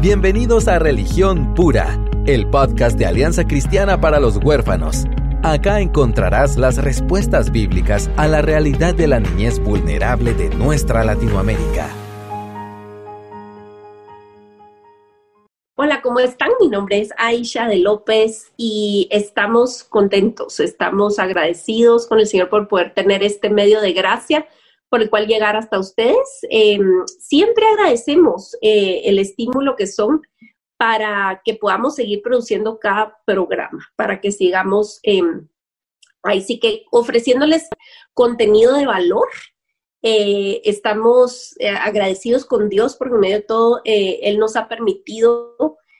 Bienvenidos a Religión Pura, el podcast de Alianza Cristiana para los Huérfanos. Acá encontrarás las respuestas bíblicas a la realidad de la niñez vulnerable de nuestra Latinoamérica. Hola, ¿cómo están? Mi nombre es Aisha de López y estamos contentos, estamos agradecidos con el Señor por poder tener este medio de gracia por el cual llegar hasta ustedes. Em, siempre agradecemos eh, el estímulo que son para que podamos seguir produciendo cada programa, para que sigamos em, ahí sí que ofreciéndoles contenido de valor. Eh, estamos eh, agradecidos con Dios porque en medio de todo Él nos ha permitido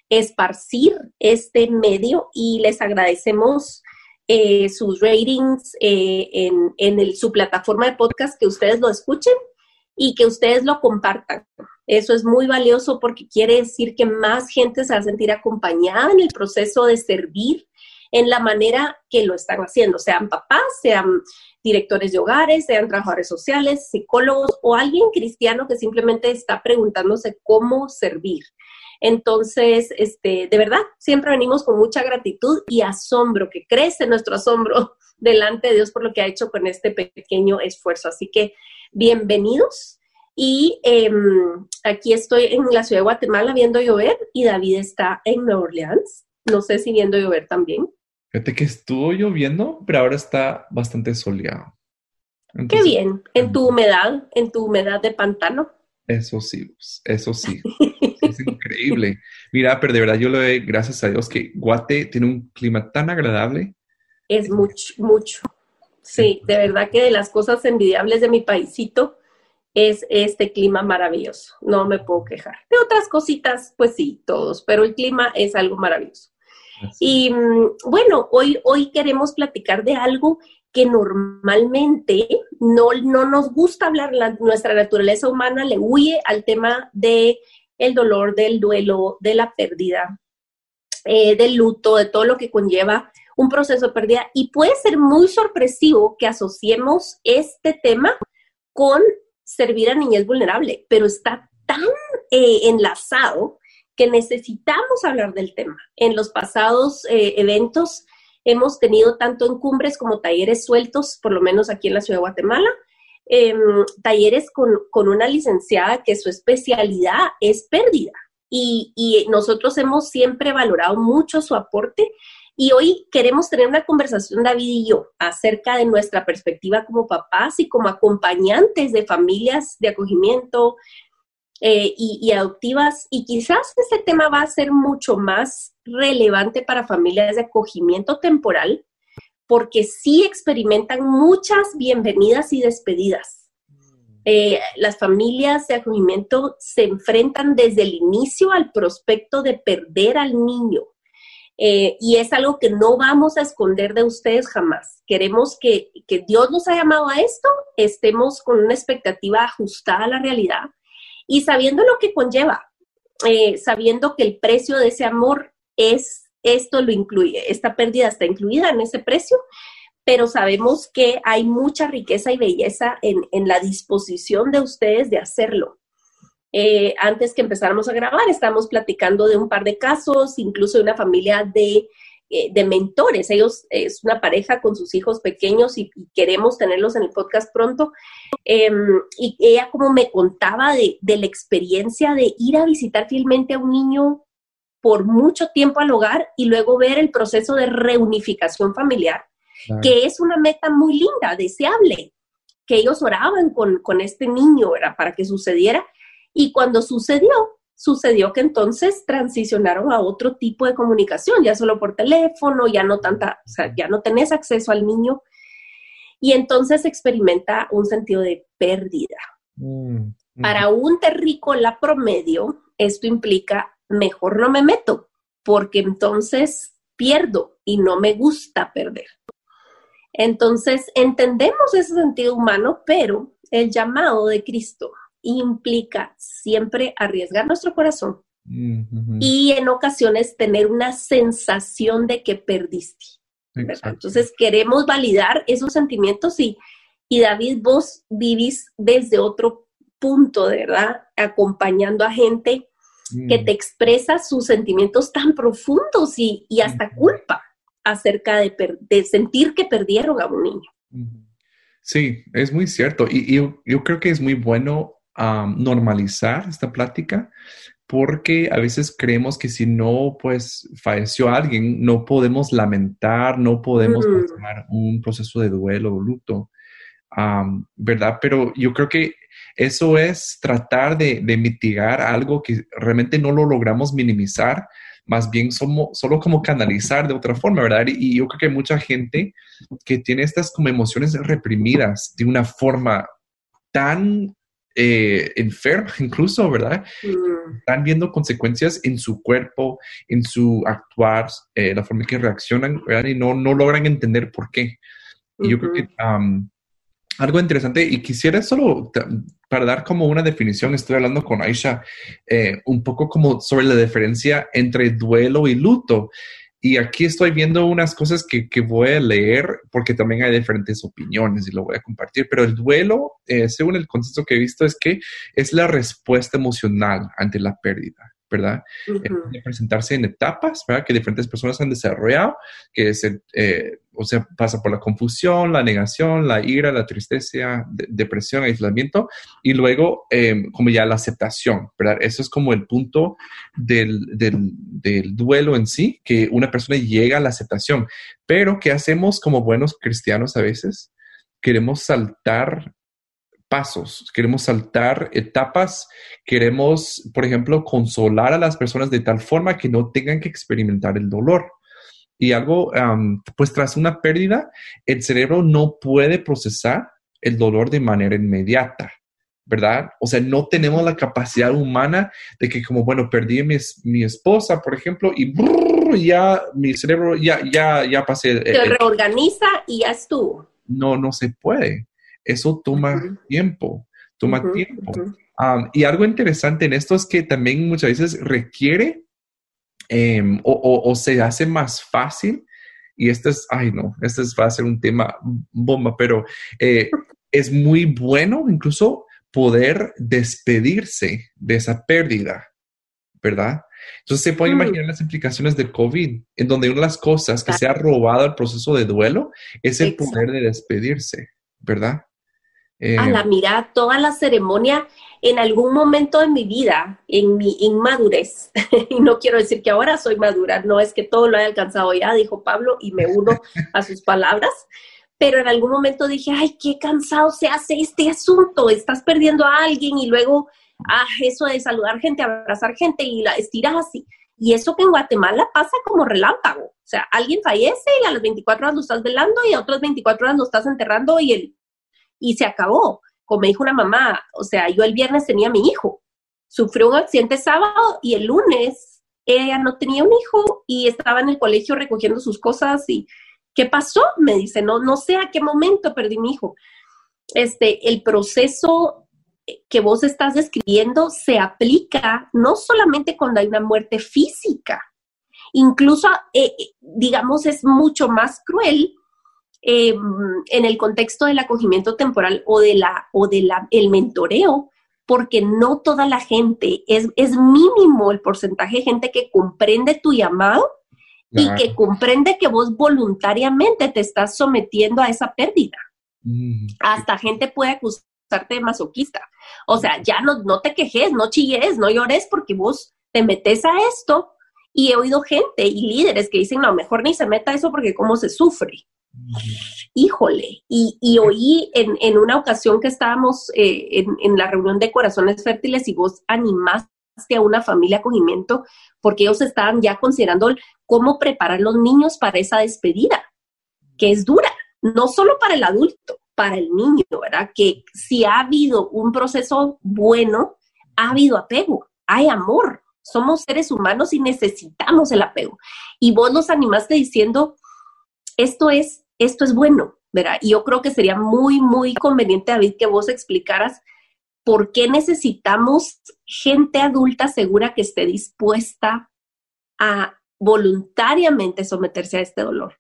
esparcir este medio y les agradecemos eh, sus ratings eh, en, en su plataforma de podcast, que ustedes lo escuchen y que ustedes lo compartan. Eso es muy valioso porque quiere decir que más gente se va a sentir acompañada en el proceso de servir en la manera que lo están haciendo, sean papás, sean directores de hogares, sean trabajadores sociales, psicólogos o alguien cristiano que simplemente está preguntándose cómo servir. Entonces, este, de verdad, siempre venimos con mucha gratitud y asombro, que crece nuestro asombro delante de Dios por lo que ha hecho con este pequeño esfuerzo. Así que, bienvenidos. Y em, aquí estoy en la ciudad de Guatemala viendo llover y David está en Nueva Orleans. No sé si viendo llover también. Fíjate que estuvo lloviendo, pero ahora está bastante soleado. Qué bien, en tu humedad, en tu humedad de pantano. Eso sí, eso sí. es increíble. Mira, pero de verdad yo le doy gracias a Dios que Guate tiene un clima tan agradable. Es mucho, mucho. Sí, de verdad que de las cosas envidiables de mi paisito es este clima maravilloso. No me puedo quejar. De otras cositas, pues sí, todos, pero el clima es algo maravilloso. Y mm, bueno, hoy, hoy queremos platicar de algo que normalmente no, no nos gusta hablar, nuestra naturaleza humana le huye al tema de el dolor, del duelo, de la pérdida, eh, del luto, de todo lo que conlleva un proceso de pérdida. Y puede ser muy sorpresivo que asociemos este tema con servir a niñez vulnerable, pero está tan eh, enlazado que necesitamos hablar del tema. En los pasados eh, eventos hemos tenido tanto en cumbres como talleres sueltos, por lo menos aquí en la ciudad de Guatemala, em, talleres con, una licenciada que su especialidad es pérdida. Y, y, nosotros hemos siempre valorado mucho su aporte y hoy queremos tener una conversación, David y yo, acerca de nuestra perspectiva como papás y como acompañantes de familias de acogimiento, eh, y, adoptivas. Y quizás este tema va a ser mucho más relevante para familias de acogimiento temporal, porque sí experimentan muchas bienvenidas y despedidas. Eh, las familias de acogimiento se enfrentan desde el inicio al prospecto de perder al niño. Eh, y es algo que no vamos a esconder de ustedes jamás. Queremos que, que Dios nos ha llamado a esto, estemos con una expectativa ajustada a la realidad y sabiendo lo que conlleva, eh, sabiendo que el precio de ese amor es, esto lo incluye, esta pérdida está incluida en ese precio, pero sabemos que hay mucha riqueza y belleza en, la disposición de ustedes de hacerlo. Eh, antes que empezáramos a grabar, estamos platicando de un par de casos, incluso de una familia de eh, de mentores. Ellos es una pareja con sus hijos pequeños y, queremos tenerlos en el podcast pronto. Em, y ella como me contaba de, la experiencia de ir a visitar fielmente a un niño por mucho tiempo al hogar y luego ver el proceso de reunificación familiar, que es una meta muy linda, deseable, que ellos oraban con, con este niño, era para que sucediera. Y cuando sucedió, sucedió que entonces transicionaron a otro tipo de comunicación, ya solo por teléfono, ya no tanta, o sea, ya no tenés acceso al niño y entonces experimenta un sentido de pérdida. Mm, Para un terrícola promedio, esto implica mejor no me meto, porque entonces pierdo y no me gusta perder. Entonces, entendemos ese sentido humano, pero el llamado de Cristo implica siempre arriesgar nuestro corazón y en ocasiones tener una sensación de que perdiste. Entonces queremos validar esos sentimientos y, y David, vos vivís desde otro punto, de verdad, acompañando a gente que mm. te expresa sus sentimientos tan profundos y, hasta culpa acerca de, de, sentir que perdieron a un niño. Sí, es muy cierto. Y, yo, creo que es muy bueno normalizar esta plática porque a veces creemos que si no, pues falleció alguien, no podemos lamentar, no podemos mm. pasar un proceso de duelo o luto, ¿verdad? Pero yo creo que eso es tratar de, mitigar algo que realmente no lo logramos minimizar, más bien somos, solo como canalizar de otra forma, ¿verdad? Y, yo creo que hay mucha gente que tiene estas como emociones reprimidas de una forma tan eh, enferma incluso, ¿verdad? Mm. Están viendo consecuencias en su cuerpo, en su actuar, eh, la forma en que reaccionan, ¿verdad? Y no, no logran entender por qué. Y yo creo que algo interesante, y quisiera solo para dar como una definición, estoy hablando con Aisha eh, un poco como sobre la diferencia entre duelo y luto. Y aquí estoy viendo unas cosas que, que, voy a leer porque también hay diferentes opiniones y lo voy a compartir. Pero el duelo, eh, según el concepto que he visto, es que es la respuesta emocional ante la pérdida. ¿Verdad? Uh presentarse en etapas, ¿verdad? Que diferentes personas han desarrollado, que es, eh, o sea, pasa por la confusión, la negación, la ira, la tristeza, depresión, aislamiento, y luego em, como ya la aceptación, ¿verdad? Eso es como el punto del, del, del duelo en sí, que una persona llega a la aceptación. Pero, ¿qué hacemos como buenos cristianos a veces? Queremos saltar pasos, queremos saltar etapas, queremos, por ejemplo, consolar a las personas de tal forma que no tengan que experimentar el dolor. Y algo, pues tras una pérdida, el cerebro no puede procesar el dolor de manera inmediata, ¿verdad? O sea, no tenemos la capacidad humana de que como, bueno, perdí a mi, esposa, por ejemplo, y ya mi cerebro, ya, ya, ya pasé. Se reorganiza y ya estuvo. No, no se puede. Eso toma tiempo, toma tiempo. y algo interesante en esto es que también muchas veces requiere em, o, se hace más fácil, y esto es, ay no, este es, va a ser un tema bomba, pero eh, es muy bueno incluso poder despedirse de esa pérdida, ¿verdad? Entonces se pueden mm. imaginar las implicaciones del COVID, en donde una de las cosas que se ha robado al proceso de duelo es el poder de despedirse, ¿verdad? A la eh, mira, toda la ceremonia en algún momento de mi vida, en mi inmadurez, y no quiero decir que ahora soy madura, no es que todo lo haya alcanzado ya, dijo Pablo, y me uno a sus palabras, pero en algún momento dije, ay, qué cansado se hace este asunto, estás perdiendo a alguien y luego, ah, eso de saludar gente, abrazar gente y la estiras así. Y eso que en Guatemala pasa como relámpago. O sea, alguien fallece y a las 24 horas lo estás velando y a otras 24 horas lo estás enterrando y el y se acabó. Como dijo una mamá, o sea, yo el viernes tenía mi hijo, sufrió un accidente sábado y el lunes ella no tenía un hijo y estaba en el colegio recogiendo sus cosas y ¿qué pasó? Me dice, no, no sé a qué momento perdí mi hijo. Este, el proceso que vos estás describiendo se aplica no solamente cuando hay una muerte física, incluso, eh, eh, digamos, es mucho más cruel Em, en el contexto del acogimiento temporal o de la o de la el mentoreo, porque no toda la gente es, es mínimo el porcentaje de gente que comprende tu llamado y que comprende que vos voluntariamente te estás sometiendo a esa pérdida. Mm, Hasta gente puede acusarte de masoquista. O sea, ya no, no te quejes, no chilles, no llores porque vos te metes a esto y he oído gente y líderes que dicen, no, mejor ni se meta eso porque cómo se sufre. Híjole, y, oí en, una ocasión que estábamos eh, en, la reunión de Corazones Fértiles y vos animaste a una familia acogimiento porque ellos estaban ya considerando cómo preparar los niños para esa despedida, que es dura, no solo para el adulto, para el niño, ¿verdad? Que si ha habido un proceso bueno, ha habido apego, hay amor, somos seres humanos y necesitamos el apego. Y vos los animaste diciendo, esto es esto es bueno, ¿verdad? Y yo creo que sería muy, muy conveniente, David, que vos explicaras por qué necesitamos gente adulta segura que esté dispuesta a voluntariamente someterse a este dolor.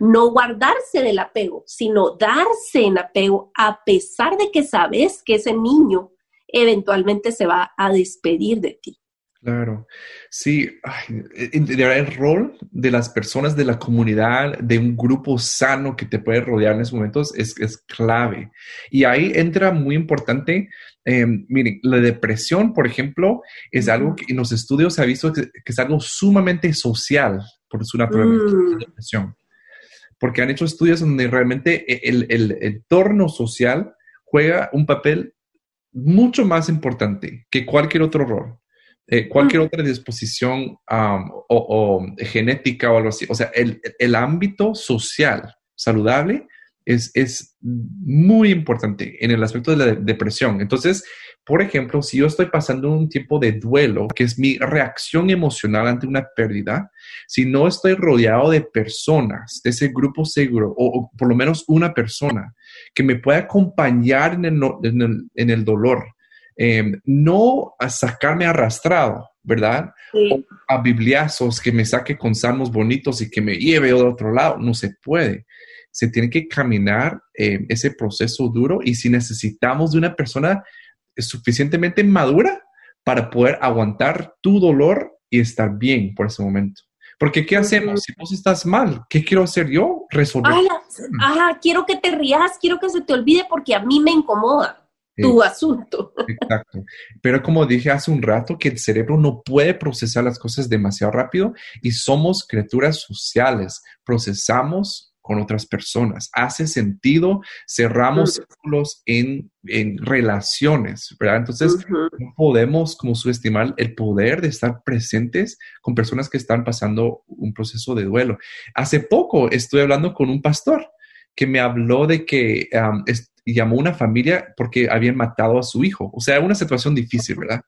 No guardarse del apego, sino darse en apego a pesar de que sabes que ese niño eventualmente se va a despedir de ti. Claro, sí, el rol de las personas de la comunidad, de un grupo sano que te puede rodear en esos momentos es, clave. Y ahí entra muy importante, eh, miren, la depresión, por ejemplo, es algo que en los estudios se ha visto que, es algo sumamente social por su naturaleza, mm. depresión. Porque han hecho estudios donde realmente e, el, el entorno social juega un papel mucho más importante que cualquier otro rol. Eh, cualquier otra disposición o, genética o algo así. O sea, el, ámbito social saludable es, es, muy importante en el aspecto de la depresión. Entonces, por ejemplo, si yo estoy pasando un tiempo de duelo, que es mi reacción emocional ante una pérdida, si no estoy rodeado de personas, de ese grupo seguro, o, por lo menos una persona que me pueda acompañar en el, en el dolor, Em, no a sacarme arrastrado, ¿verdad? a bibliazos que me saque con salmos bonitos y que me lleve a otro lado. No se puede. Se tiene que caminar em, ese proceso duro y si necesitamos de una persona suficientemente madura para poder aguantar tu dolor y estar bien por ese momento. Porque ¿qué hacemos? Si vos estás mal, ¿qué quiero hacer yo? Resolver. Ajá, quiero que te rías, quiero que se te olvide porque a mí me incomoda tu asunto. Exacto. Pero como dije hace un rato, que el cerebro no puede procesar las cosas demasiado rápido y somos criaturas sociales. Procesamos con otras personas. Hace sentido, cerramos círculos en, relaciones, ¿verdad? Entonces, no podemos como subestimar el poder de estar presentes con personas que están pasando un proceso de duelo. Hace poco estuve hablando con un pastor que me habló de que y llamó a una familia porque habían matado a su hijo. O sea, una situación difícil, ¿verdad?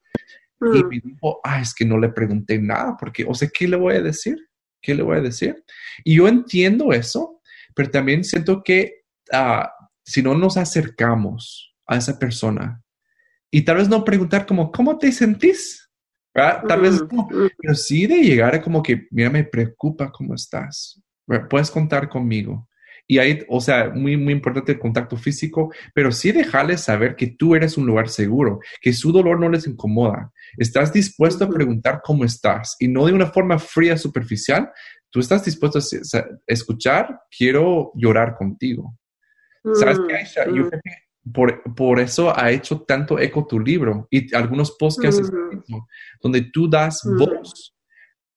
Y mm. me dijo, ah, es que no le pregunté nada, porque, o sea, ¿qué le voy a decir? ¿Qué le voy a decir? Y yo entiendo eso, pero también siento que ah, si no nos acercamos a esa persona y tal vez no preguntar como, ¿cómo te sentís? Tal vez, mm, mm. pero sí de llegar a como que, mira, me preocupa cómo estás. Puedes contar conmigo. Y ahí, o sea, muy, muy importante el contacto físico, pero sí dejarles saber que tú eres un lugar seguro, que su dolor no les incomoda. Estás dispuesto a preguntar cómo estás y no de una forma fría, superficial. Tú estás dispuesto a escuchar, quiero llorar contigo. ¿Sabes qué, Aisha? Yo creo que por, por, eso ha hecho tanto eco tu libro y algunos posts que has escrito, donde tú das voz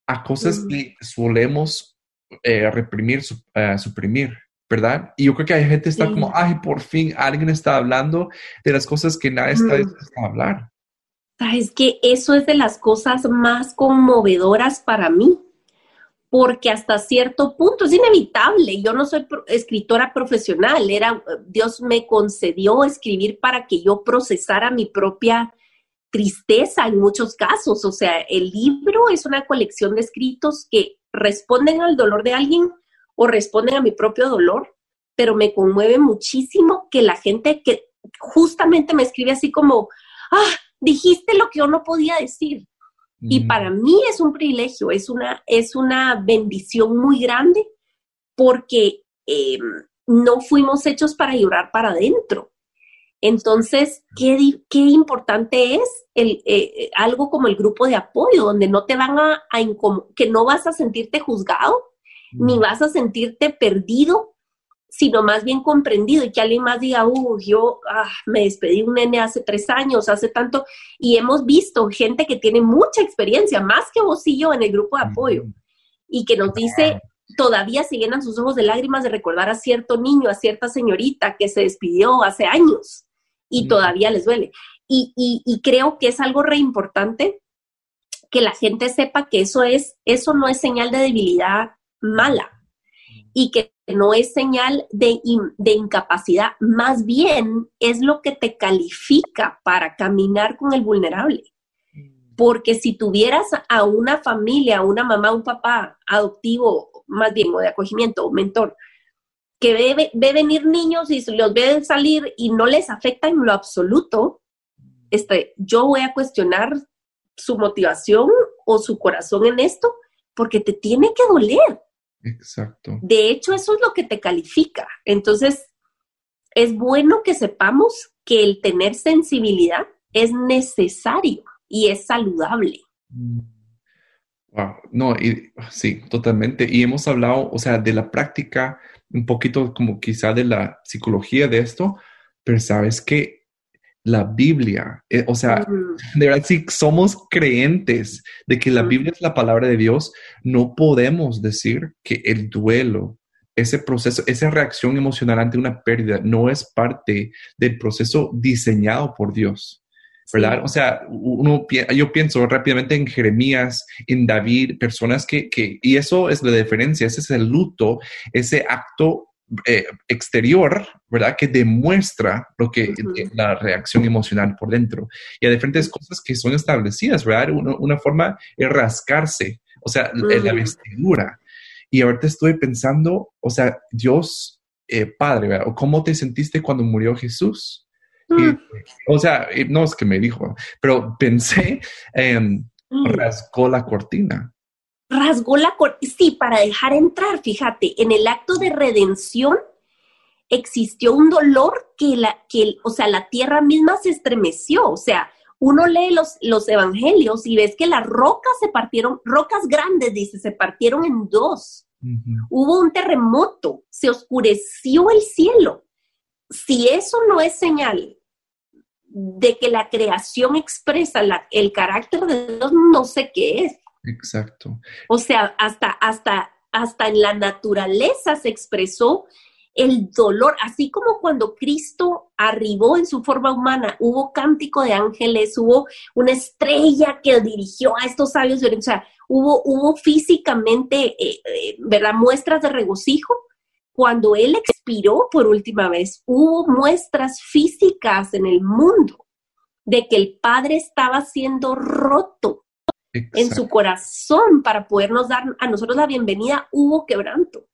a cosas que solemos eh, reprimir, uh, suprimir. ¿Verdad? Y yo creo que hay gente que está como, ay, por fin alguien está hablando de las cosas que nadie está dispuesto a hablar. Sabes que eso es de las cosas más conmovedoras para mí, porque hasta cierto punto es inevitable. Yo no soy escritora profesional, era Dios me concedió escribir para que yo procesara mi propia tristeza en muchos casos. O sea, el libro es una colección de escritos que responden al dolor de alguien o responden a mi propio dolor, pero me conmueve muchísimo que la gente que justamente me escribe así como, ah, dijiste lo que yo no podía decir. Y para mí es un privilegio, es una, es una bendición muy grande porque em, no fuimos hechos para llorar para adentro. Entonces, ¿qué, qué importante es el, eh, algo como el grupo de apoyo, donde no te van a, a que no vas a sentirte juzgado, ni vas a sentirte perdido, sino más bien comprendido y que alguien más diga, uh, yo ah, me despedí un nene hace tres años, hace tanto, y hemos visto gente que tiene mucha experiencia, más que vos y yo en el grupo de apoyo, y que nos dice, todavía se llenan sus ojos de lágrimas de recordar a cierto niño, a cierta señorita que se despidió hace años y todavía les duele. Y, y, creo que es algo re importante que la gente sepa que eso es, eso no es señal de debilidad mala y que no es señal de, de, incapacidad, más bien es lo que te califica para caminar con el vulnerable. Porque si tuvieras a una familia, una mamá, un papá adoptivo, más bien, o de acogimiento, o mentor, que ve, ve, venir niños y los ve salir y no les afecta en lo absoluto, este, yo voy a cuestionar su motivación o su corazón en esto, porque te tiene que doler. Exacto. De hecho, eso es lo que te califica. Entonces, es bueno que sepamos que el tener sensibilidad es necesario y es saludable. Wow, no, y, sí, totalmente. Y hemos hablado, o sea, de la práctica, un poquito como quizá de la psicología de esto, pero sabes que la Biblia, eh, o sea, de verdad, si somos creyentes de que la Biblia es la palabra de Dios, no podemos decir que el duelo, ese proceso, esa reacción emocional ante una pérdida, no es parte del proceso diseñado por Dios. ¿verdad? O sea, uno, yo pienso rápidamente en Jeremías, en David, personas que, que, y eso es la diferencia, ese es el luto, ese acto eh, exterior, ¿verdad? Que demuestra lo que, la reacción emocional por dentro. Y hay diferentes cosas que son establecidas, ¿verdad? una forma es rascarse, o sea, la vestidura. Y ahorita estoy pensando, o sea, Dios, eh, Padre, ¿verdad? ¿Cómo te sentiste cuando murió Jesús? Mm. o sea, no es que me dijo, pero pensé, en mm. rasgó la cortina. Rasgó la cortina, sí, para dejar entrar, fíjate, en el acto de redención existió un dolor que la, que, o sea, la tierra misma se estremeció, o sea, uno lee los, los evangelios y ves que las rocas se partieron, rocas grandes, dice, se partieron en dos. Hubo un terremoto, se oscureció el cielo si eso no es señal de que la creación expresa el carácter de Dios, no sé qué es. Exacto. O sea, hasta, hasta, hasta en la naturaleza se expresó el dolor, así como cuando Cristo arribó en su forma humana, hubo cántico de ángeles, hubo una estrella que dirigió a estos sabios, o sea, hubo, hubo físicamente, eh, eh, ¿verdad? Muestras de regocijo, cuando él expiró por última vez, hubo muestras físicas en el mundo de que el Padre estaba siendo roto en su corazón para podernos dar a nosotros la bienvenida, hubo quebranto.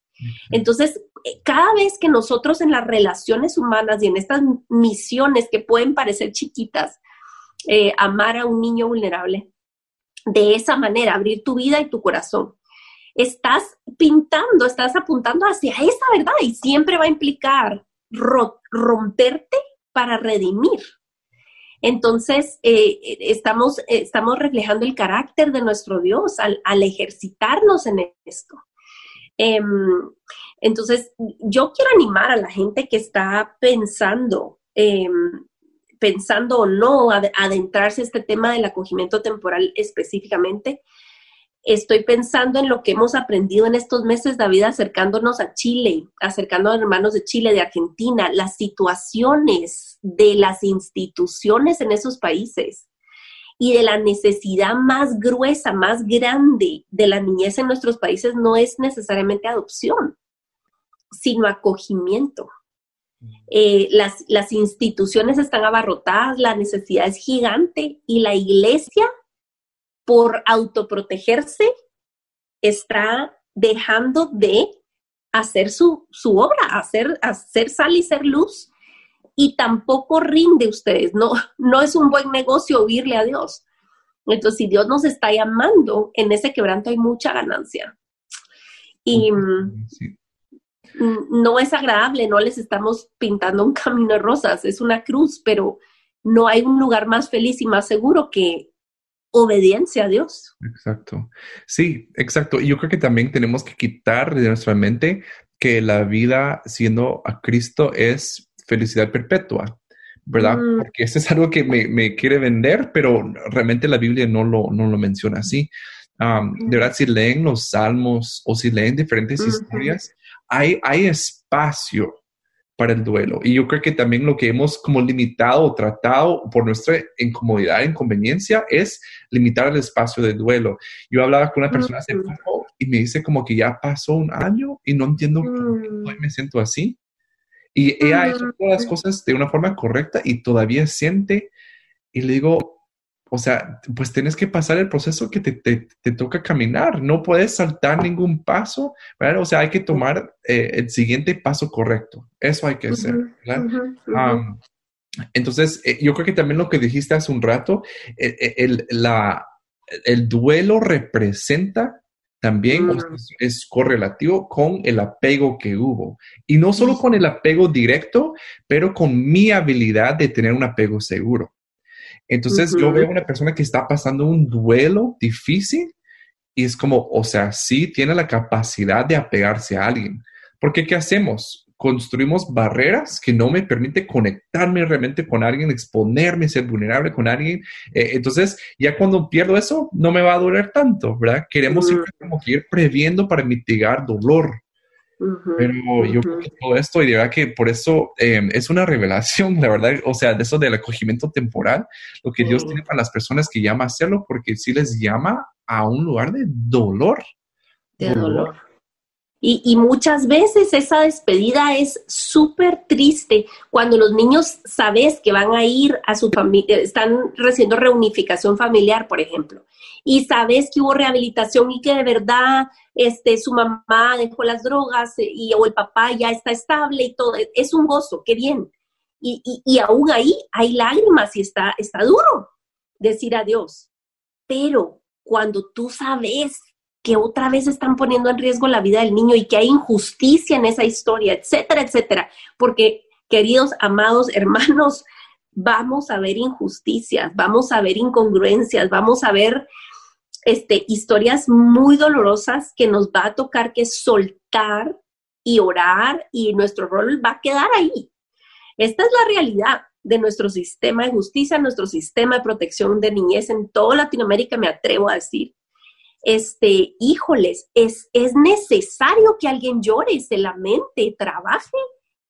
Entonces, eh, cada vez que nosotros en las relaciones humanas y en estas misiones que pueden parecer chiquitas, eh, amar a un niño vulnerable, de esa manera, abrir tu vida y tu corazón, estás pintando, estás apuntando hacia esa verdad y siempre va a implicar romperte para redimir. Entonces, eh, estamos, estamos reflejando el carácter de nuestro Dios al, ejercitarnos en esto. Em, entonces, yo quiero animar a la gente que está pensando, em, pensando o no adentrarse a este tema del acogimiento temporal específicamente, estoy pensando en lo que hemos aprendido en estos meses, David, acercándonos a Chile, acercándonos a hermanos de Chile, de Argentina, las situaciones de las instituciones en esos países y de la necesidad más gruesa, más grande de la niñez en nuestros países no es necesariamente adopción, sino acogimiento. Eh, las, las instituciones están abarrotadas, la necesidad es gigante y la iglesia por autoprotegerse, está dejando de hacer su, obra, hacer, hacer sal y ser luz, y tampoco rinde ustedes, no, no es un buen negocio oírle a Dios. Entonces, si Dios nos está llamando, en ese quebranto hay mucha ganancia. Y mm, no es agradable, no les estamos pintando un camino de rosas, es una cruz, pero no hay un lugar más feliz y más seguro que obediencia a Dios. Exacto. Sí, exacto. Y yo creo que también tenemos que quitar de nuestra mente que la vida siendo a Cristo es felicidad perpetua, ¿verdad? Mm. Porque eso es algo que me, quiere vender, pero realmente la Biblia no lo, no lo menciona así. de verdad, si leen los salmos o si leen diferentes historias, hay, hay espacio para el duelo. Y yo creo que también lo que hemos como limitado o tratado por nuestra incomodidad, inconveniencia, es limitar el espacio de duelo. Yo hablaba con una persona hace poco y me dice como que ya pasó un año y no entiendo por qué mm. me siento así. Y ella hecho todas las cosas de una forma correcta y todavía siente, y le digo, o sea, pues tienes que pasar el proceso que te, te, toca caminar, no puedes saltar ningún paso, ¿verdad? O sea, hay que tomar eh, el siguiente paso correcto, eso hay que hacer, ¿verdad? entonces, eh, yo creo que también lo que dijiste hace un rato, eh, el, la, el duelo representa también mm. es correlativo con el apego que hubo. Y no solo con el apego directo, pero con mi habilidad de tener un apego seguro. Entonces yo veo una persona que está pasando un duelo difícil y es como, o sea, sí tiene la capacidad de apegarse a alguien. Porque ¿qué hacemos? Construimos barreras que no me permiten conectarme realmente con alguien, exponerme, ser vulnerable con alguien. Eh, entonces, ya cuando pierdo eso, no me va a doler tanto, ¿verdad? Queremos como ir previendo para mitigar dolor. Pero yo creo que todo esto, y de verdad que por eso em, es una revelación, la verdad, o sea, de eso del acogimiento temporal, lo que Dios tiene para las personas que llama a hacerlo, porque sí les llama a un lugar de dolor. De dolor. Y, muchas veces esa despedida es súper triste cuando los niños sabes que van a ir a su familia, están recibiendo reunificación familiar, por ejemplo, y sabes que hubo rehabilitación y que de verdad este, su mamá dejó las drogas eh, y, o el papá ya está estable y todo, es un gozo, qué bien. Y, y, aún ahí hay lágrimas y está, está duro decir adiós. Pero cuando tú sabes que otra vez están poniendo en riesgo la vida del niño y que hay injusticia en esa historia, etcétera, etcétera. Porque, queridos, amados hermanos, vamos a ver injusticias, vamos a ver incongruencias, vamos a ver este, historias muy dolorosas que nos va a tocar que soltar y orar y nuestro rol va a quedar ahí. Esta es la realidad de nuestro sistema de justicia, nuestro sistema de protección de niñez en toda Latinoamérica, me atrevo a decir este, híjoles, es, es necesario que alguien llore, se lamente, trabaje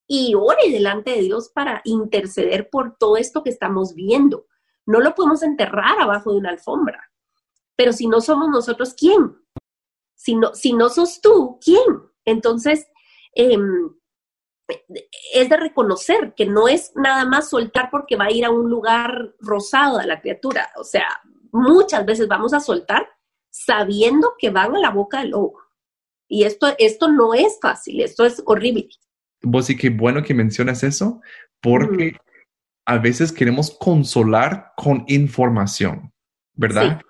y ore delante de Dios para interceder por todo esto que estamos viendo. No lo podemos enterrar abajo de una alfombra. Pero si no somos nosotros, ¿quién? Si no, si no sos tú, ¿quién? Entonces, em, es de reconocer que no es nada más soltar porque va a ir a un lugar rosado a la criatura. O sea, muchas veces vamos a soltar sabiendo que van a la boca del lobo. Y esto, esto no es fácil, esto es horrible. Vos sí que bueno que mencionas eso, porque a veces queremos consolar con información, ¿verdad?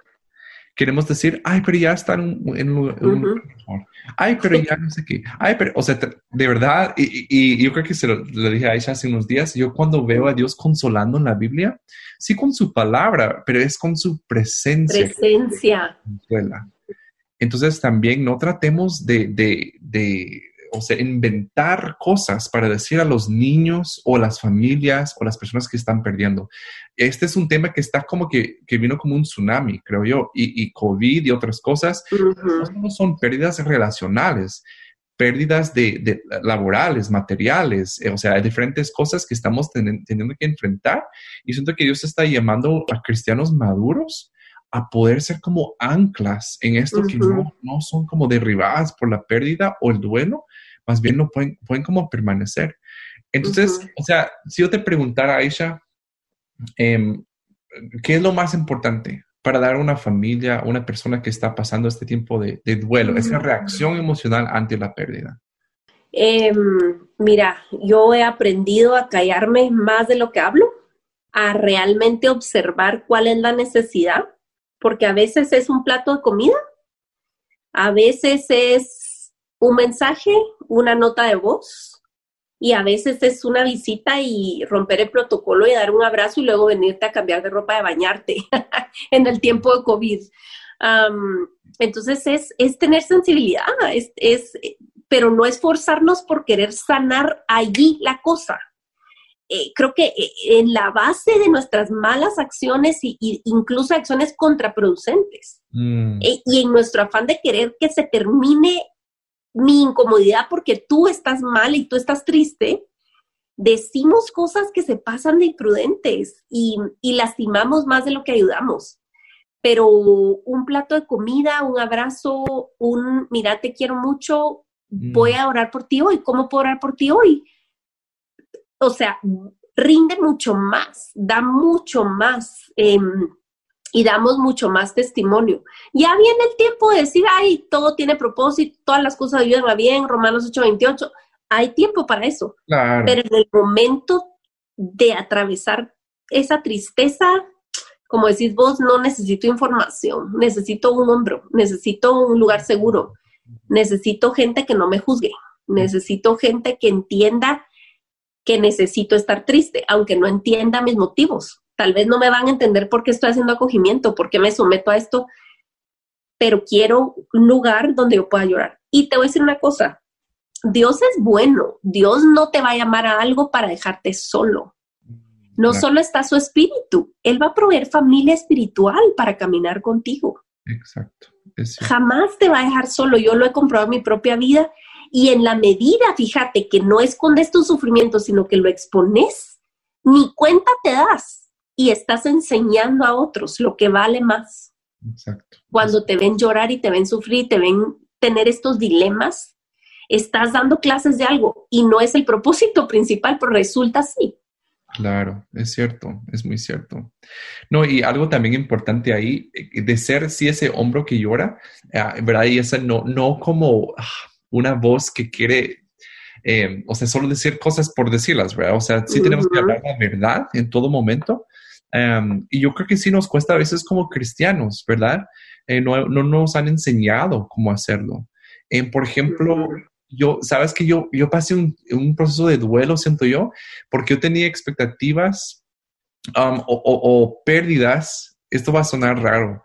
Queremos decir, ay, pero ya está en un, Ay, pero ya no sé qué. Ay, pero, o sea, de verdad, y, yo creo que se lo, dije a Aisha hace unos días, yo cuando veo a Dios consolando en la Biblia, sí con su palabra, pero es con su presencia. Presencia. Entonces también no tratemos de, de, de, o sea, inventar cosas para decir a los niños o las familias o las personas que están perdiendo. Este es un tema que está como que, que vino como un tsunami, creo yo, y, y COVID y otras cosas. No son pérdidas relacionales, pérdidas de, laborales, materiales, eh, o sea, hay diferentes cosas que estamos teniendo que enfrentar y siento que Dios está llamando a cristianos maduros a poder ser como anclas en esto que no, no, son como derribadas por la pérdida o el duelo, más bien no pueden, pueden como permanecer. Entonces, o sea, si yo te preguntara, Aisha, em, ¿qué es lo más importante? Para dar a una familia, a una persona que está pasando este tiempo de, duelo, esa reacción emocional ante la pérdida? Em, mira, yo he aprendido a callarme más de lo que hablo, a realmente observar cuál es la necesidad, porque a veces es un plato de comida, a veces es un mensaje, una nota de voz, y a veces es una visita y romper el protocolo y dar un abrazo y luego venirte a cambiar de ropa de bañarte en el tiempo de COVID. entonces es, es, tener sensibilidad, es, es, pero no es forzarnos por querer sanar allí la cosa. Eh, creo que eh, en la base de nuestras malas acciones y, incluso acciones contraproducentes mm. eh, y en nuestro afán de querer que se termine mi incomodidad porque tú estás mal y tú estás triste, decimos cosas que se pasan de imprudentes y, lastimamos más de lo que ayudamos. Pero un plato de comida, un abrazo, un mira, te quiero mucho, voy a orar por ti hoy. ¿Cómo puedo orar por ti hoy? O sea, rinde mucho más, da mucho más. Em, y damos mucho más testimonio. Ya viene el tiempo de decir, ay, todo tiene propósito, todas las cosas ayudan a bien, Romanos 8:28. Hay tiempo para eso. Pero en el momento de atravesar esa tristeza, como decís vos, no necesito información, necesito un hombro, necesito un lugar seguro, necesito gente que no me juzgue, necesito gente que entienda que necesito estar triste, aunque no entienda mis motivos Tal vez no me van a entender por qué estoy haciendo acogimiento, por qué me someto a esto, pero quiero un lugar donde yo pueda llorar. Y te voy a decir una cosa, Dios es bueno, Dios no te va a llamar a algo para dejarte solo. No solo está su espíritu, Él va a proveer familia espiritual para caminar contigo. Exacto. Jamás te va a dejar solo. Yo lo he comprobado en mi propia vida y en la medida, fíjate, que no escondes tu sufrimiento, sino que lo expones, ni cuenta te das y estás enseñando a otros lo que vale más. Exacto. Cuando te ven llorar y te ven sufrir, te ven tener estos dilemas, estás dando clases de algo y no es el propósito principal, pero resulta así. Claro, es cierto, es muy cierto. No, y algo también importante ahí, eh, de ser sí ese hombro que llora, uh, ¿verdad? Y esa no, no como ah, una voz que quiere, eh, o sea, solo decir cosas por decirlas, ¿verdad? O sea, sí tenemos que hablar la verdad en todo momento, Em, y yo creo que sí nos cuesta a veces como cristianos, ¿verdad? Eh, no, no, nos han enseñado cómo hacerlo. por ejemplo, yo, sabes que yo, yo pasé un, un, proceso de duelo, siento yo, porque yo tenía expectativas um, o, o, pérdidas, esto va a sonar raro,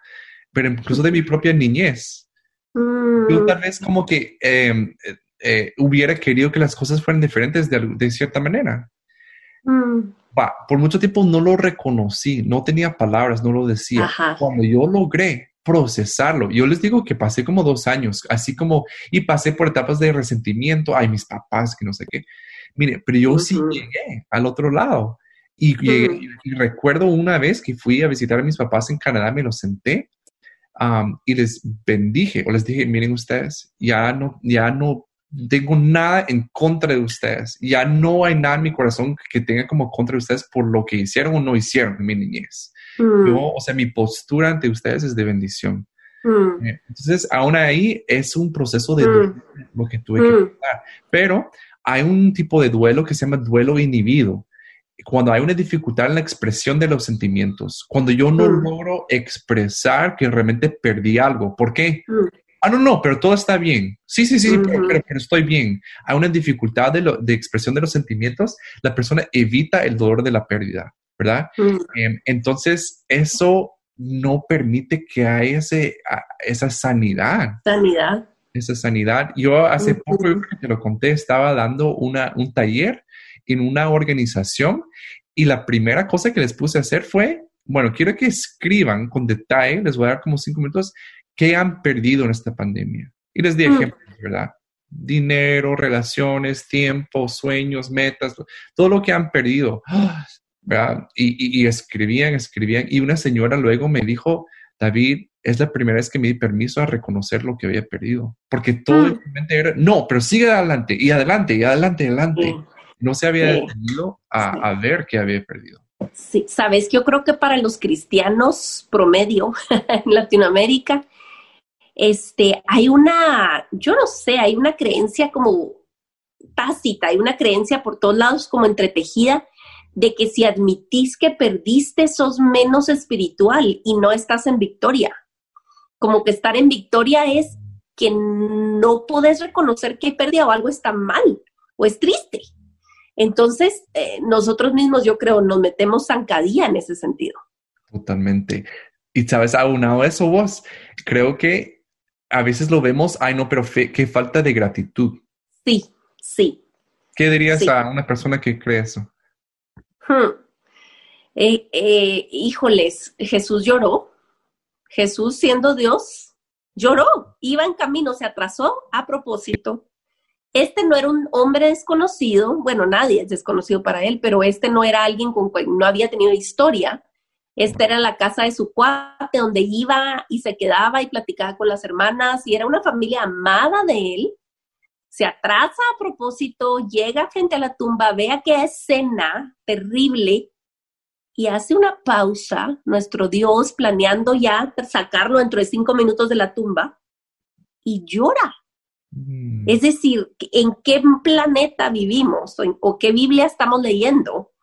pero incluso de mi propia niñez. Yo mm. tal vez como que em, eh, eh, hubiera querido que las cosas fueran diferentes de, de cierta manera. Mm por mucho tiempo no lo reconocí, no tenía palabras, no lo decía. Cuando yo logré procesarlo, yo les digo que pasé como dos años, así como, y pasé por etapas de resentimiento, ay, mis papás, que no sé qué. Mire, pero yo sí llegué al otro lado. Y, recuerdo una vez que fui a visitar a mis papás en Canadá, me los senté y les bendije o les dije, miren ustedes, ya no, ya no tengo nada en contra de ustedes. Ya no hay nada en mi corazón que tenga como contra de ustedes por lo que hicieron o no hicieron en mi niñez. Mm. Yo, o sea, mi postura ante ustedes es de bendición. Mm. Eh, entonces, aún ahí es un proceso de duelo, mm. lo que tuve que pasar. Pero hay un tipo de duelo que se llama duelo inhibido. Cuando hay una dificultad en la expresión de los sentimientos, cuando yo no logro expresar que realmente perdí algo. ¿Por qué? Ah, no, no, pero todo está bien. Sí, sí, sí, pero, estoy bien. Hay una dificultad de, expresión de los sentimientos, la persona evita el dolor de la pérdida, ¿verdad? Em, entonces, eso no permite que haya ese, esa sanidad. Sanidad. Esa sanidad. Yo hace poco, yo te lo conté, estaba dando una, un taller en una organización y la primera cosa que les puse a hacer fue, bueno, quiero que escriban con detalle, les voy a dar como cinco minutos, ¿Qué han perdido en esta pandemia? Y les di mm. ejemplos, ¿verdad? Dinero, relaciones, tiempo, sueños, metas, todo lo que han perdido. ¿verdad? Y, escribían, escribían. Y una señora luego me dijo, David, es la primera vez que me di permiso a reconocer lo que había perdido. Porque todo mm. era, no, pero sigue adelante y adelante y adelante y adelante. No se había detenido a, a ver qué había perdido. Sí, sabes, yo creo que para los cristianos promedio en Latinoamérica, este, hay una, yo no sé, hay una creencia como tácita, hay una creencia por todos lados como entretejida de que si admitís que perdiste, sos menos espiritual y no estás en victoria. Como que estar en victoria es que no puedes reconocer que hay pérdida o algo está mal o es triste. Entonces, eh, nosotros mismos, yo creo, nos metemos zancadilla en ese sentido. Totalmente. Y sabes, aunado eso vos, creo que a veces lo vemos, ay no, pero qué falta de gratitud. Sí, sí. ¿Qué dirías a una persona que cree eso? Hmm. Eh, eh, híjoles, Jesús lloró. Jesús siendo Dios, lloró, iba en camino, se atrasó a propósito. Este no era un hombre desconocido, bueno, nadie es desconocido para él, pero este no era alguien con quien no había tenido historia. Esta era la casa de su cuate, donde iba y se quedaba y platicaba con las hermanas, y era una familia amada de él. Se atrasa a propósito, llega frente a la tumba, ve aquella escena terrible y hace una pausa, nuestro Dios, planeando ya sacarlo dentro de cinco minutos de la tumba, y llora. Mm. Es decir, ¿en qué planeta vivimos o qué Biblia estamos leyendo?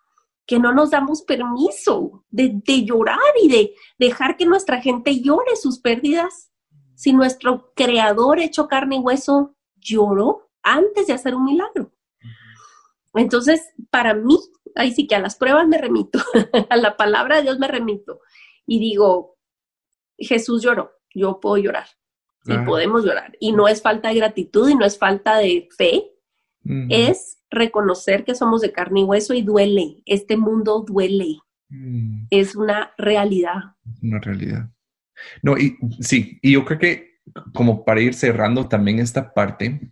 que no nos damos permiso de, llorar y de dejar que nuestra gente llore sus pérdidas. Si nuestro creador hecho carne y hueso lloró antes de hacer un milagro. Entonces, para mí, ahí sí que a las pruebas me remito, a la palabra de Dios me remito y digo, Jesús lloró, yo puedo llorar, y podemos llorar. Y no es falta de gratitud y no es falta de fe, es reconocer que somos de carne y hueso y duele, este mundo duele, mm. es una realidad. Una realidad. No, y sí, y yo creo que como para ir cerrando también esta parte,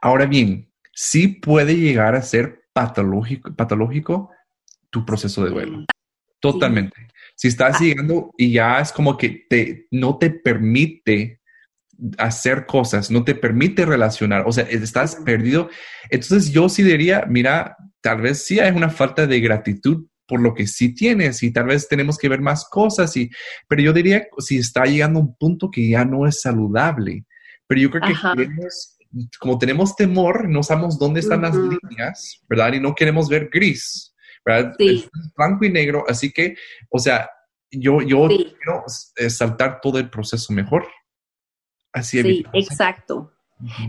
ahora bien, sí puede llegar a ser patológico, patológico tu proceso de duelo. Totalmente. Si estás ah. llegando y ya es como que te, no te permite hacer cosas, no te permite relacionar, o sea, estás perdido. Entonces yo sí diría, mira, tal vez sí hay una falta de gratitud por lo que sí tienes y tal vez tenemos que ver más cosas, y, pero yo diría si está llegando a un punto que ya no es saludable, pero yo creo que como tenemos temor, no sabemos dónde están las líneas, ¿verdad? Y no queremos ver gris, ¿verdad? blanco y negro, así que, o sea, yo, yo quiero eh, saltar todo el proceso mejor. Así Sí, exacto.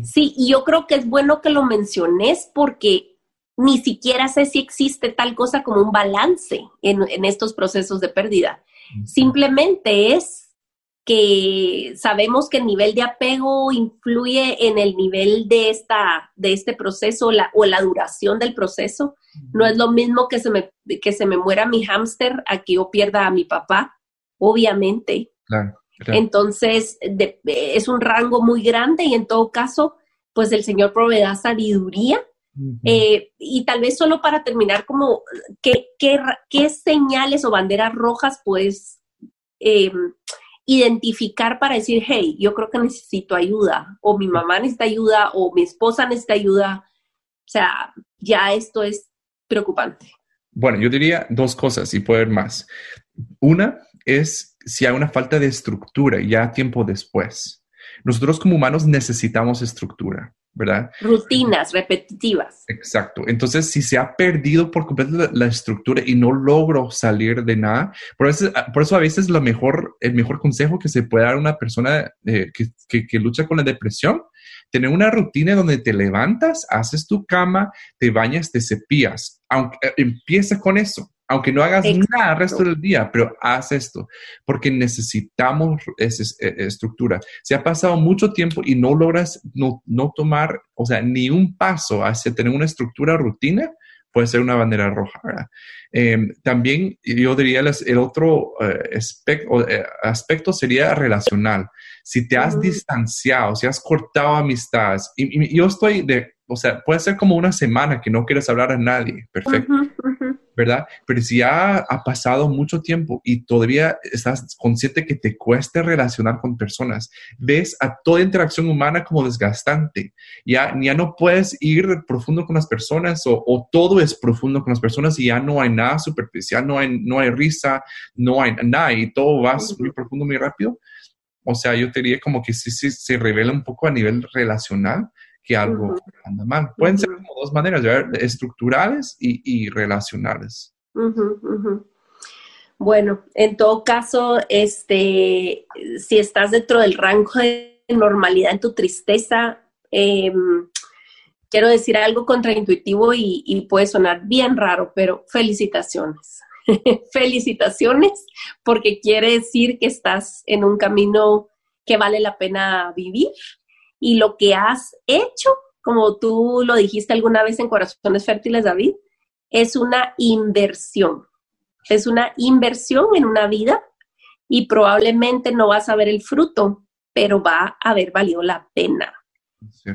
Sí, y yo creo que es bueno que lo menciones porque ni siquiera sé si existe tal cosa como un balance en, estos procesos de pérdida. Simplemente es que sabemos que el nivel de apego influye en el nivel de, esta, de este proceso o la duración del proceso. No es lo mismo que se me, que se me muera mi hámster a que yo pierda a mi papá, obviamente. Entonces, es un rango muy grande y en todo caso, pues el Señor proveerá sabiduría. Eh, y tal vez solo para terminar, como, ¿qué, qué, señales o banderas rojas puedes em, identificar para decir, hey, yo creo que necesito ayuda, o mi mamá necesita ayuda, o mi esposa necesita ayuda? O sea, ya esto es preocupante. Bueno, yo diría dos cosas y puede haber más. Una es si hay una falta de estructura ya tiempo después. Nosotros como humanos necesitamos estructura, ¿verdad? Rutinas repetitivas. Exacto. Entonces, si se ha perdido por completo la, estructura y no logro salir de nada, por eso, por eso a veces lo mejor, el mejor consejo que se puede dar a una persona eh, que, que lucha con la depresión tener una rutina donde te levantas, haces tu cama, te bañas, te cepillas. Aunque eh, empieza con eso, aunque no hagas nada el resto del día, pero haz esto, porque necesitamos esa eh, estructura. Si ha pasado mucho tiempo y no logras no, tomar, o sea, ni un paso hacia tener una estructura rutina, puede ser una bandera roja. Em, también yo diría el otro eh, aspecto sería relacional. Si te has distanciado, si has cortado amistades, y, yo estoy de, o sea, puede ser como una semana que no quieres hablar a nadie, perfecto, ¿verdad? Pero si ya ha pasado mucho tiempo y todavía estás consciente que te cueste relacionar con personas, ves a toda interacción humana como desgastante, ya, ya no puedes ir profundo con las personas o, todo es profundo con las personas y ya no hay nada superficial, no hay, no hay risa, no hay nada y todo va muy profundo, muy rápido. O sea, yo diría como que sí, sí se revela un poco a nivel relacional que algo anda mal. Pueden ser como dos maneras, estructurales y, relacionales. Bueno, en todo caso, este, si estás dentro del rango de normalidad en tu tristeza, em, quiero decir algo contraintuitivo y puede sonar bien raro, pero felicitaciones. felicitaciones, porque quiere decir que estás en un camino que vale la pena vivir y lo que has hecho, como tú lo dijiste alguna vez en Corazones Fértiles, David, es una inversión. Es una inversión en una vida y probablemente no vas a ver el fruto, pero va a haber valido la pena.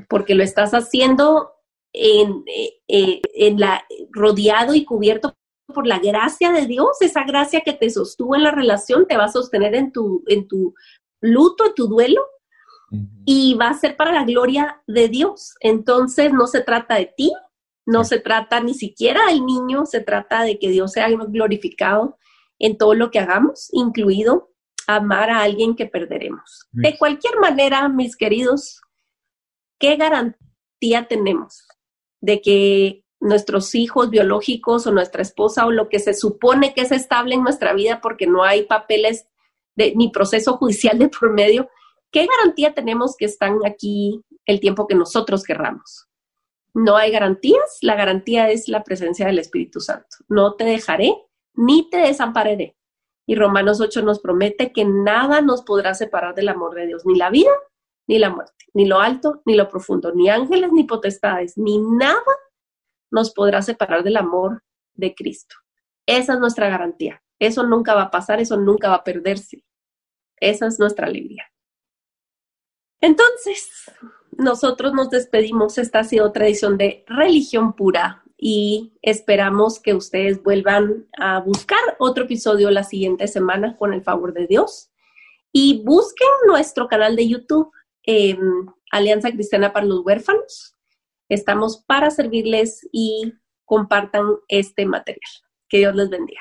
Porque lo estás haciendo en, eh, eh, en la, rodeado y cubierto por la gracia de Dios, esa gracia que te sostuvo en la relación, te va a sostener en tu, en tu luto, en tu duelo, y va a ser para la gloria de Dios. Entonces no se trata de ti, no se trata ni siquiera del niño, se trata de que Dios sea glorificado en todo lo que hagamos, incluido amar a alguien que perderemos. De cualquier manera, mis queridos, ¿qué garantía tenemos de que nuestros hijos biológicos o nuestra esposa o lo que se supone que es estable en nuestra vida porque no hay papeles de, ni proceso judicial de por medio, ¿qué garantía tenemos que están aquí el tiempo que nosotros querramos? No hay garantías, la garantía es la presencia del Espíritu Santo. No te dejaré ni te desampararé. Y Romanos 8 nos promete que nada nos podrá separar del amor de Dios, ni la vida, ni la muerte, ni lo alto, ni lo profundo, ni ángeles, ni potestades, ni nada nos podrá separar del amor de Cristo. Esa es nuestra garantía. Eso nunca va a pasar, eso nunca va a perderse. Esa es nuestra alegría. Entonces, nosotros nos despedimos. Esta ha sido otra edición de Religión Pura y esperamos que ustedes vuelvan a buscar otro episodio la siguiente semana con el favor de Dios. Y busquen nuestro canal de YouTube, em, Alianza Cristiana para los Huérfanos. Estamos para servirles y compartan este material. Que Dios les bendiga.